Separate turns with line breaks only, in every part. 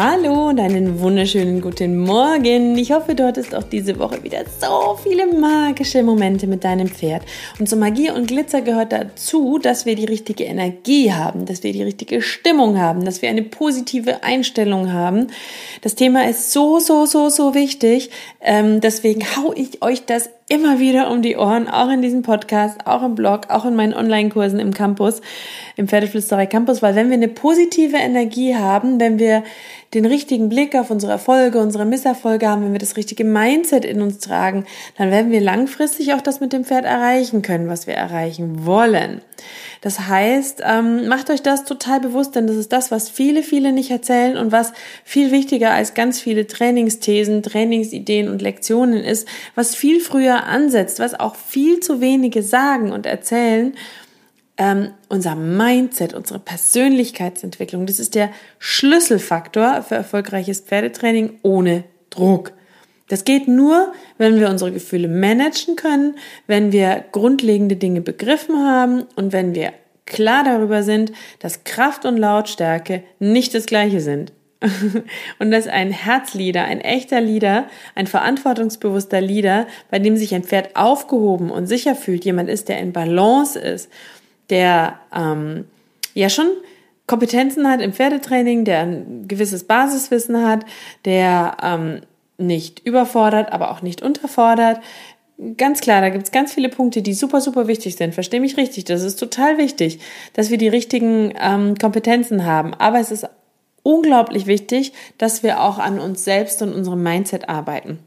Hallo und einen wunderschönen guten Morgen. Ich hoffe, du hattest auch diese Woche wieder so viele magische Momente mit deinem Pferd. Und zur Magie und Glitzer gehört dazu, dass wir die richtige Energie haben, dass wir die richtige Stimmung haben, dass wir eine positive Einstellung haben. Das Thema ist so, so, so, so wichtig. Ähm, deswegen hau ich euch das immer wieder um die Ohren, auch in diesem Podcast, auch im Blog, auch in meinen Online-Kursen im Campus, im Pferdeflüsterei Campus, weil wenn wir eine positive Energie haben, wenn wir den richtigen Blick auf unsere Erfolge, unsere Misserfolge haben, wenn wir das richtige Mindset in uns tragen, dann werden wir langfristig auch das mit dem Pferd erreichen können, was wir erreichen wollen. Das heißt, ähm, macht euch das total bewusst, denn das ist das, was viele, viele nicht erzählen und was viel wichtiger als ganz viele Trainingsthesen, Trainingsideen und Lektionen ist, was viel früher ansetzt, was auch viel zu wenige sagen und erzählen. Ähm, unser Mindset, unsere Persönlichkeitsentwicklung, das ist der Schlüsselfaktor für erfolgreiches Pferdetraining ohne Druck. Das geht nur, wenn wir unsere Gefühle managen können, wenn wir grundlegende Dinge begriffen haben und wenn wir klar darüber sind, dass Kraft und Lautstärke nicht das gleiche sind. und dass ein Herzlieder, ein echter Lieder, ein verantwortungsbewusster Lieder, bei dem sich ein Pferd aufgehoben und sicher fühlt, jemand ist, der in Balance ist, der ähm, ja schon Kompetenzen hat im Pferdetraining, der ein gewisses Basiswissen hat, der ähm, nicht überfordert, aber auch nicht unterfordert. Ganz klar, da gibt's ganz viele Punkte, die super, super wichtig sind. Versteh mich richtig, das ist total wichtig, dass wir die richtigen ähm, Kompetenzen haben. Aber es ist unglaublich wichtig, dass wir auch an uns selbst und unserem Mindset arbeiten.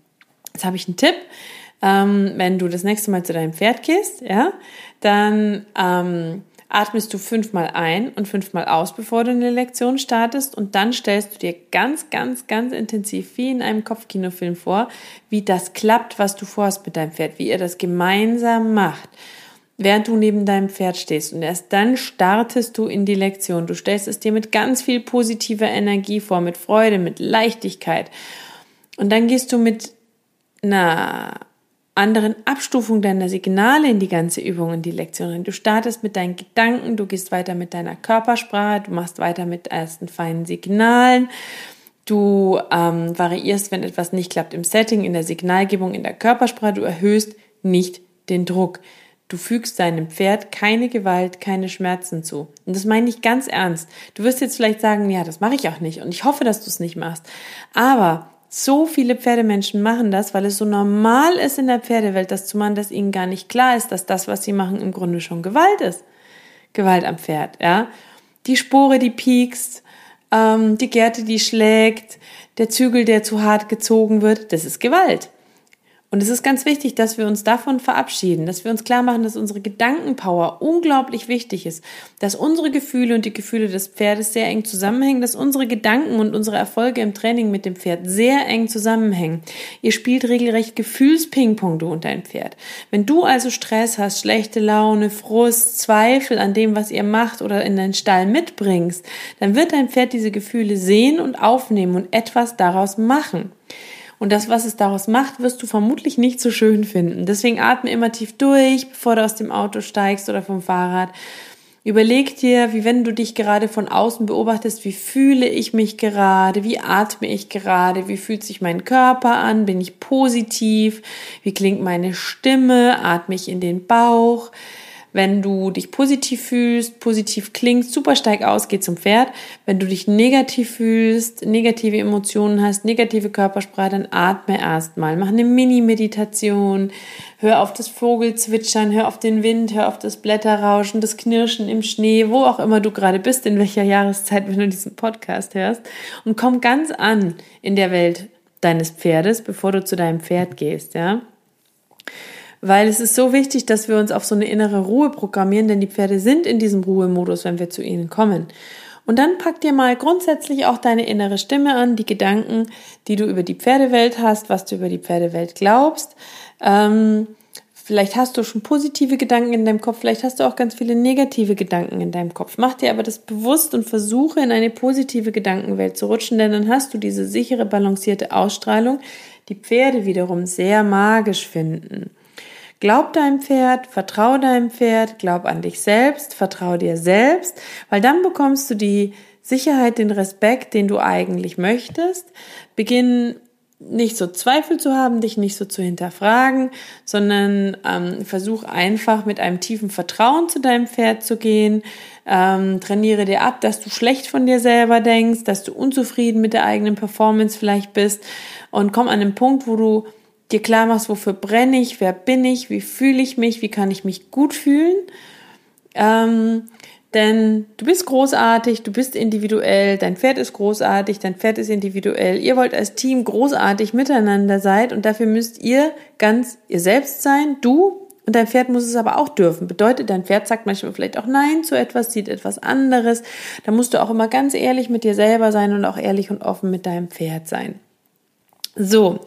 Jetzt habe ich einen Tipp. Ähm, wenn du das nächste Mal zu deinem Pferd gehst, ja, dann ähm, atmest du fünfmal ein und fünfmal aus, bevor du eine Lektion startest und dann stellst du dir ganz, ganz, ganz intensiv wie in einem Kopfkinofilm vor, wie das klappt, was du vorhast mit deinem Pferd, wie ihr das gemeinsam macht, während du neben deinem Pferd stehst und erst dann startest du in die Lektion. Du stellst es dir mit ganz viel positiver Energie vor, mit Freude, mit Leichtigkeit und dann gehst du mit einer anderen Abstufung deiner Signale in die ganze Übung, in die Lektion. Du startest mit deinen Gedanken, du gehst weiter mit deiner Körpersprache, du machst weiter mit ersten feinen Signalen, du ähm, variierst, wenn etwas nicht klappt im Setting, in der Signalgebung, in der Körpersprache, du erhöhst nicht den Druck. Du fügst deinem Pferd keine Gewalt, keine Schmerzen zu. Und das meine ich ganz ernst. Du wirst jetzt vielleicht sagen, ja, das mache ich auch nicht. Und ich hoffe, dass du es nicht machst. Aber so viele Pferdemenschen machen das, weil es so normal ist in der Pferdewelt, das zu machen, dass ihnen gar nicht klar ist, dass das, was sie machen, im Grunde schon Gewalt ist. Gewalt am Pferd, ja. Die Spore, die piekst, ähm, die Gerte, die schlägt, der Zügel, der zu hart gezogen wird, das ist Gewalt. Und es ist ganz wichtig, dass wir uns davon verabschieden, dass wir uns klar machen, dass unsere Gedankenpower unglaublich wichtig ist, dass unsere Gefühle und die Gefühle des Pferdes sehr eng zusammenhängen, dass unsere Gedanken und unsere Erfolge im Training mit dem Pferd sehr eng zusammenhängen. Ihr spielt regelrecht Gefühlspingpong, du und dein Pferd. Wenn du also Stress hast, schlechte Laune, Frust, Zweifel an dem, was ihr macht oder in deinen Stall mitbringst, dann wird dein Pferd diese Gefühle sehen und aufnehmen und etwas daraus machen. Und das, was es daraus macht, wirst du vermutlich nicht so schön finden. Deswegen atme immer tief durch, bevor du aus dem Auto steigst oder vom Fahrrad. Überleg dir, wie wenn du dich gerade von außen beobachtest, wie fühle ich mich gerade, wie atme ich gerade, wie fühlt sich mein Körper an, bin ich positiv, wie klingt meine Stimme, atme ich in den Bauch, Wenn du dich positiv fühlst, positiv klingst, super steig aus, geh zum Pferd. Wenn du dich negativ fühlst, negative Emotionen hast, negative Körpersprache, dann atme erstmal. Mach eine Mini-Meditation. Hör auf das Vogelzwitschern, hör auf den Wind, hör auf das Blätterrauschen, das Knirschen im Schnee, wo auch immer du gerade bist, in welcher Jahreszeit, wenn du diesen Podcast hörst. Und komm ganz an in der Welt deines Pferdes, bevor du zu deinem Pferd gehst, ja weil es ist so wichtig, dass wir uns auf so eine innere Ruhe programmieren, denn die Pferde sind in diesem Ruhemodus, wenn wir zu ihnen kommen. Und dann pack dir mal grundsätzlich auch deine innere Stimme an, die Gedanken, die du über die Pferdewelt hast, was du über die Pferdewelt glaubst. Ähm, vielleicht hast du schon positive Gedanken in deinem Kopf, vielleicht hast du auch ganz viele negative Gedanken in deinem Kopf. Mach dir aber das bewusst und versuche in eine positive Gedankenwelt zu rutschen, denn dann hast du diese sichere, balancierte Ausstrahlung, die Pferde wiederum sehr magisch finden. Glaub deinem Pferd, vertrau deinem Pferd, glaub an dich selbst, vertrau dir selbst, weil dann bekommst du die Sicherheit, den Respekt, den du eigentlich möchtest. Beginn nicht so Zweifel zu haben, dich nicht so zu hinterfragen, sondern ähm, versuch einfach mit einem tiefen Vertrauen zu deinem Pferd zu gehen. Ähm, trainiere dir ab, dass du schlecht von dir selber denkst, dass du unzufrieden mit der eigenen Performance vielleicht bist und komm an den Punkt, wo du dir klar machst, wofür brenne ich, wer bin ich, wie fühle ich mich, wie kann ich mich gut fühlen. Ähm, denn du bist großartig, du bist individuell, dein Pferd ist großartig, dein Pferd ist individuell. Ihr wollt als Team großartig miteinander sein und dafür müsst ihr ganz ihr selbst sein, du und dein Pferd muss es aber auch dürfen. Bedeutet, dein Pferd sagt manchmal vielleicht auch Nein zu etwas, sieht etwas anderes. Da musst du auch immer ganz ehrlich mit dir selber sein und auch ehrlich und offen mit deinem Pferd sein. So,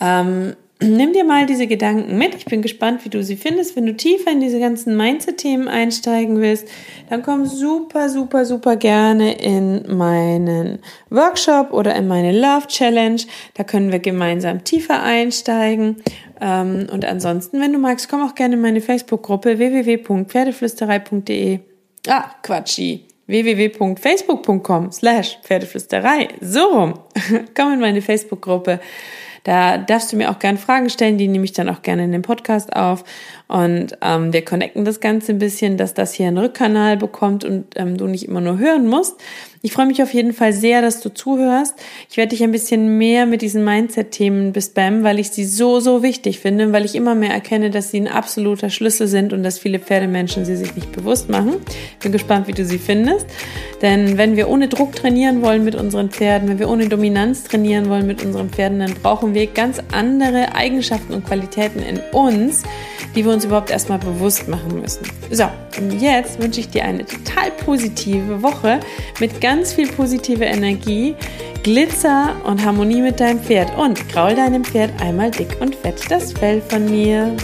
ähm, nimm dir mal diese Gedanken mit. Ich bin gespannt, wie du sie findest. Wenn du tiefer in diese ganzen Mindset-Themen einsteigen willst, dann komm super, super, super gerne in meinen Workshop oder in meine Love Challenge. Da können wir gemeinsam tiefer einsteigen. Ähm, und ansonsten, wenn du magst, komm auch gerne in meine Facebook-Gruppe www.pferdeflüsterei.de. Ah, Quatschi www.facebook.com slash Pferdeflüsterei. So rum. Komm in meine Facebook-Gruppe. Da darfst du mir auch gerne Fragen stellen, die nehme ich dann auch gerne in den Podcast auf. Und ähm, wir connecten das Ganze ein bisschen, dass das hier einen Rückkanal bekommt und ähm, du nicht immer nur hören musst. Ich freue mich auf jeden Fall sehr, dass du zuhörst. Ich werde dich ein bisschen mehr mit diesen Mindset-Themen bespammen, weil ich sie so, so wichtig finde, weil ich immer mehr erkenne, dass sie ein absoluter Schlüssel sind und dass viele Pferdemenschen sie sich nicht bewusst machen. Bin gespannt, wie du sie findest. Denn wenn wir ohne Druck trainieren wollen mit unseren Pferden, wenn wir ohne Dominanz trainieren wollen mit unseren Pferden, dann brauchen wir ganz andere Eigenschaften und Qualitäten in uns, die wir uns überhaupt erstmal bewusst machen müssen. So, und jetzt wünsche ich dir eine total positive Woche mit ganz viel positive Energie, Glitzer und Harmonie mit deinem Pferd und kraul deinem Pferd einmal dick und fett das Fell von mir.